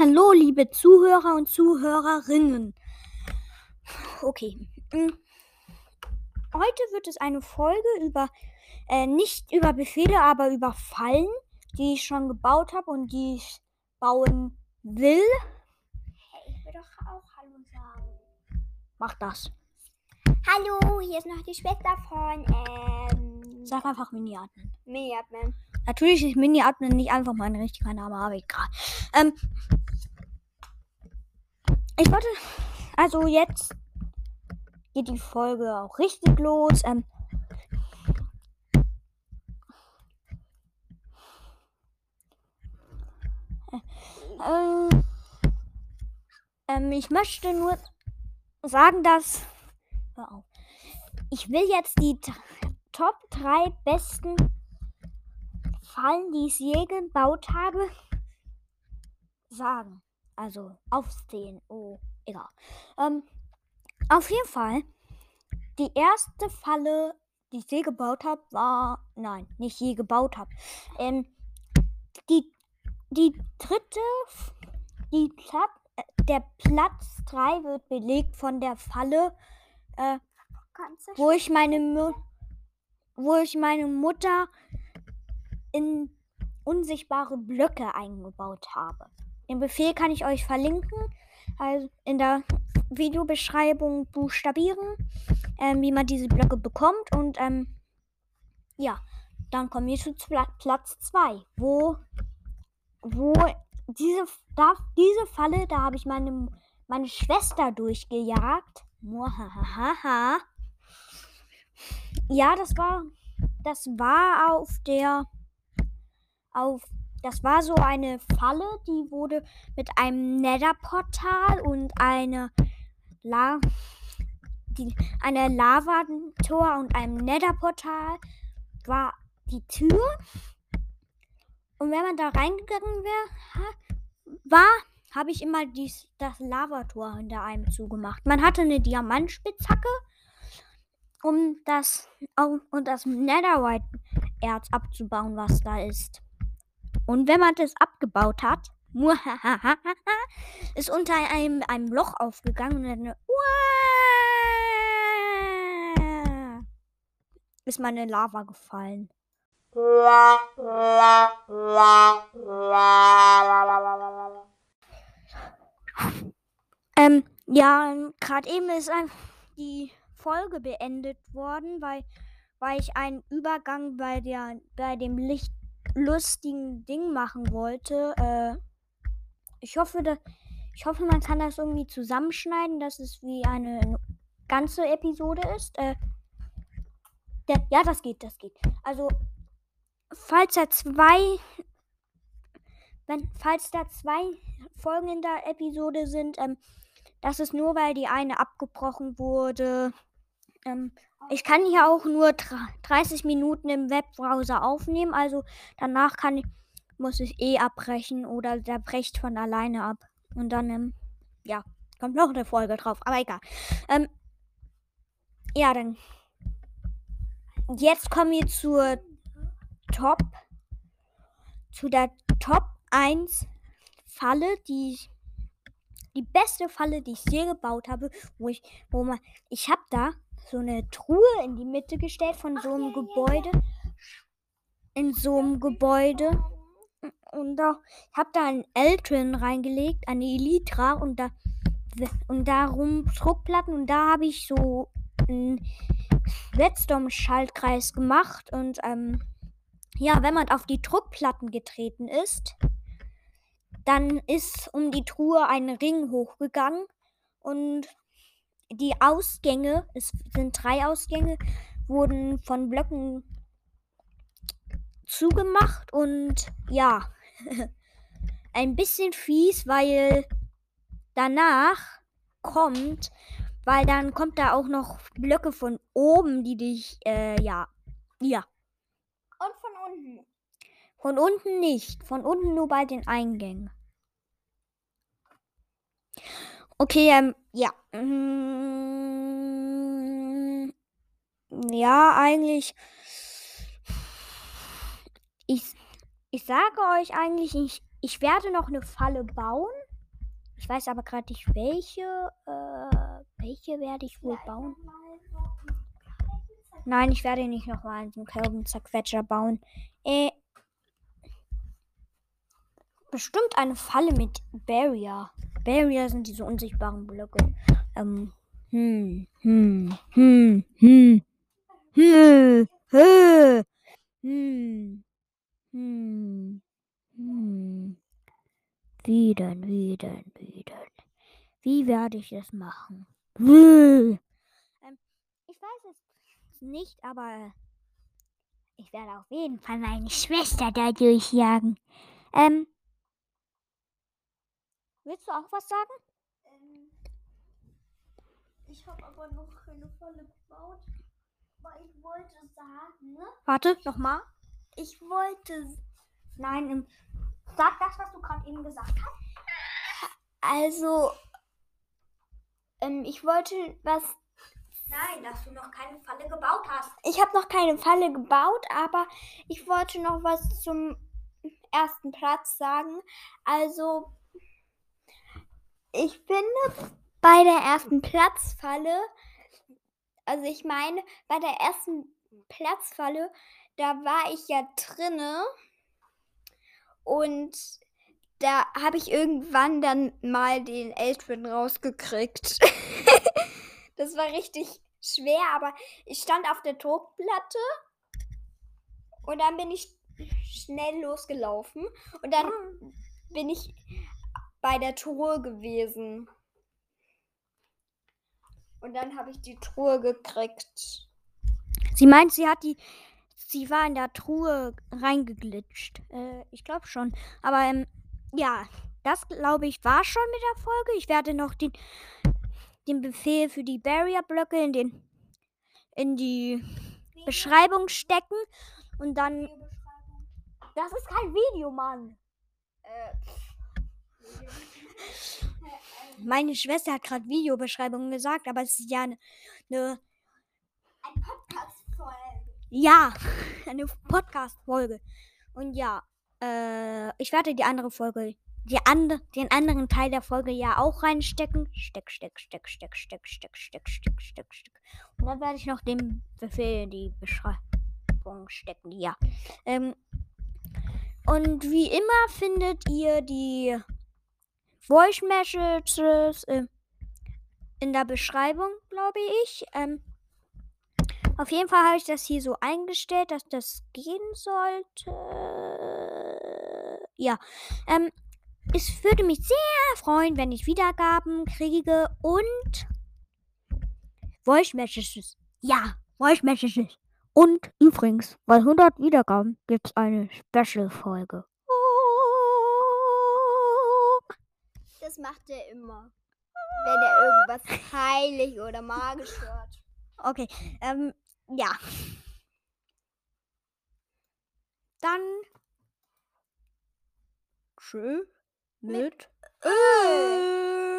Hallo, liebe Zuhörer und Zuhörerinnen. Okay. mm. Heute wird es eine Folge über, äh, nicht über Befehle, aber über Fallen, die ich schon gebaut habe und die ich bauen will. Hey, ich will doch auch Hallo sagen. Mach das. Hallo, hier ist noch die Schwester von ähm, Sag einfach Mini-Admin. Mini-Admin. Natürlich ist Mini-Admin nicht einfach mein richtiger Name, aber egal. Ähm, ich wollte, also jetzt geht die Folge auch richtig los. Ähm, äh, ähm, ich möchte nur sagen, dass ich will jetzt die Top 3 besten Fallen, die ich je gebaut habe, sagen. Also aufzählen. Oh, egal. Ähm, auf jeden Fall, die erste Falle, die ich je gebaut habe, war. Nein, nicht je gebaut habe. Ähm, die, die dritte, die Plat, äh, der Platz 3 wird belegt von der Falle, äh, wo ich meine Mu wo ich meine Mutter in unsichtbare Blöcke eingebaut habe. Den Befehl kann ich euch verlinken, also in der Videobeschreibung buchstabieren, ähm, wie man diese Blöcke bekommt. Und ähm, ja, dann kommen wir zu Pla- Platz 2, wo wo diese da, diese Falle, da habe ich meine meine Schwester durchgejagt. Ja, das war das war auf der auf das war so eine Falle, die wurde mit einem Nether-Portal und eine La die, eine Lavator und einem Nether-Portal war die Tür. Und wenn man da reingegangen wäre, war, habe ich immer dies, das Lavator hinter einem zugemacht. Man hatte eine Diamantspitzhacke, um das, um, und das Netherite-Erz abzubauen, was da ist. Und wenn man das abgebaut hat, ist unter einem, einem Loch aufgegangen und dann ist meine Lava gefallen. Ähm, ja, gerade eben ist die Folge beendet worden, weil, weil ich einen Übergang bei, der, bei dem Licht lustigen Ding machen wollte. Äh, ich hoffe, dass, ich hoffe, man kann das irgendwie zusammenschneiden, dass es wie eine ganze Episode ist. Äh, der, ja, das geht, das geht. Also, falls da zwei, wenn, falls da zwei Folgen in der Episode sind, ähm, das ist nur, weil die eine abgebrochen wurde. Ähm, ich kann hier auch nur dr- 30 Minuten im Webbrowser aufnehmen, also danach kann ich, muss ich eh abbrechen oder der brecht von alleine ab. Und dann, ähm, ja, kommt noch eine Folge drauf, aber egal. Ähm, ja, dann. Jetzt kommen wir zur Top, zu der Top 1 Falle, die ich die beste Falle, die ich je gebaut habe, wo ich, wo man, ich habe da so eine Truhe in die Mitte gestellt von so einem Gebäude, in so einem Gebäude. Und da, ich habe da einen Eltron reingelegt, eine Elytra und da und darum Druckplatten und da habe ich so einen Redstone-Schaltkreis gemacht. Und ähm, ja, wenn man auf die Druckplatten getreten ist, dann ist um die Truhe ein Ring hochgegangen. Und die Ausgänge, es sind drei Ausgänge, wurden von Blöcken zugemacht und ja, ein bisschen fies, weil danach kommt, weil dann kommt da auch noch Blöcke von oben, die dich, äh, ja, ja, Und von unten. von unten nicht, von unten nur bei den Eingängen. Okay, ähm, ja. Mm, Ja, eigentlich. Ich, ich sage euch eigentlich, ich, ich werde noch eine Falle bauen. Ich weiß aber gerade nicht, welche. Äh, welche werde ich wohl bauen? Nein, ich werde nicht nochmal einen Kelben-Zerquetscher bauen. Äh, bestimmt eine Falle mit Barrier. Barrier sind diese unsichtbaren Blöcke. Ähm, hm, hm, hm, hm, hm, hm, hm, hm, hm. Wie denn, wie denn, wie denn? Wie werde ich es machen? Ähm, ich weiß es nicht, aber ich werde auf jeden Fall meine Schwester da durchjagen. Ähm, willst du auch was sagen? Ähm, ich habe aber noch keine Falle gebaut. Aber ich wollte sagen, ne? Warte, nochmal. ich wollte. Nein, ähm, sag das, was du gerade eben gesagt hast. Also. Ähm, ich wollte was. Nein, dass du noch keine Falle gebaut hast. Ich habe noch keine Falle gebaut, aber ich wollte noch was zum ersten Platz sagen. Also. Ich finde, bei der ersten Platzfalle, also ich meine, bei der ersten Platzfalle, da war ich ja drinne und da habe ich irgendwann dann mal den Eltrin rausgekriegt. das war richtig schwer, aber ich stand auf der Druckplatte und dann bin ich schnell losgelaufen und dann bin ich bei der Truhe gewesen. Und dann habe ich die Truhe gekriegt. Sie meint, sie hat die. Sie war in der Truhe reingeglitscht. Äh, ich glaube schon. Aber ähm, ja, das glaube ich war schon mit der Folge. Ich werde noch den, den Befehl für die Barrier-Blöcke in, den, in die Beschreibung stecken. Und dann. Das ist kein Video, Mann. Äh, Meine Schwester hat gerade Videobeschreibung gesagt, aber es ist ja eine. eine ein Podcast voll. ja, eine Podcast-Folge. Und ja, äh, ich werde die andere Folge, die ande, den anderen Teil der Folge ja auch reinstecken. Steck, steck, steck, steck, steck, steck, steck, steck, steck, steck. Und dann werde ich noch den Befehl in die Beschreibung stecken. Ja. Ähm, und wie immer findet ihr die Voice Messages äh, in der Beschreibung, glaube ich. Ähm, auf jeden Fall habe ich das hier so eingestellt, dass das gehen sollte. Ja. Ähm, es würde mich sehr freuen, wenn ich Wiedergaben kriege und Voice Messages. Ja, Voice Messages. Und übrigens, bei 100 Wiedergaben gibt es eine Special-Folge. Das macht er immer. Wenn er irgendwas heilig oder magisch hört. Okay, ähm, ja. Dann. Tschö mit. Ö.